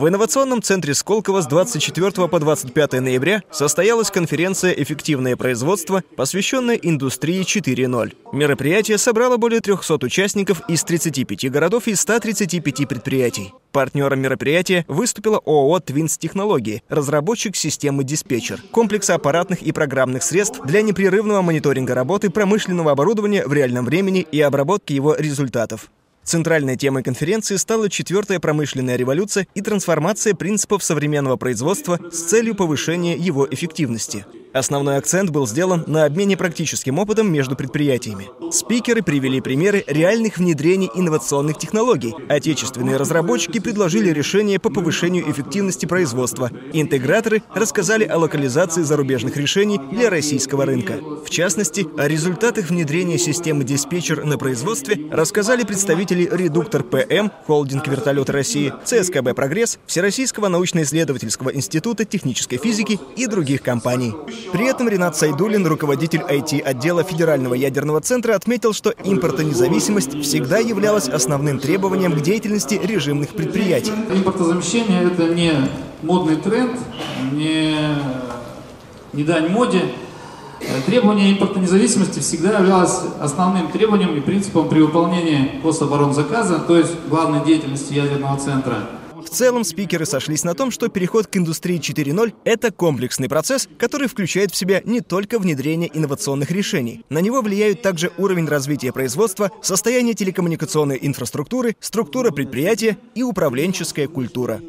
В инновационном центре Сколково с 24 по 25 ноября состоялась конференция «Эффективное производство», посвященная индустрии 4.0. Мероприятие собрало более 300 участников из 35 городов и 135 предприятий. Партнером мероприятия выступила ООО «Твинс Технологии», разработчик системы «Диспетчер», комплекса аппаратных и программных средств для непрерывного мониторинга работы промышленного оборудования в реальном времени и обработки его результатов. Центральной темой конференции стала четвертая промышленная революция и трансформация принципов современного производства с целью повышения его эффективности. Основной акцент был сделан на обмене практическим опытом между предприятиями. Спикеры привели примеры реальных внедрений инновационных технологий. Отечественные разработчики предложили решения по повышению эффективности производства. Интеграторы рассказали о локализации зарубежных решений для российского рынка. В частности, о результатах внедрения системы диспетчер на производстве рассказали представители «Редуктор ПМ», холдинг вертолеты России, ЦСКБ «Прогресс», Всероссийского научно-исследовательского института технической физики и других компаний. При этом Ренат Сайдулин, руководитель IT-отдела Федерального ядерного центра, отметил, что импортонезависимость всегда являлась основным требованием к деятельности режимных предприятий. Импортозамещение – это не модный тренд, не, не дань моде. Требование импортонезависимости всегда являлось основным требованием и принципом при выполнении гособоронзаказа, то есть главной деятельности ядерного центра. В целом, спикеры сошлись на том, что переход к индустрии 4.0 – это комплексный процесс, который включает в себя не только внедрение инновационных решений. На него влияют также уровень развития производства, состояние телекоммуникационной инфраструктуры, структура предприятия и управленческая культура.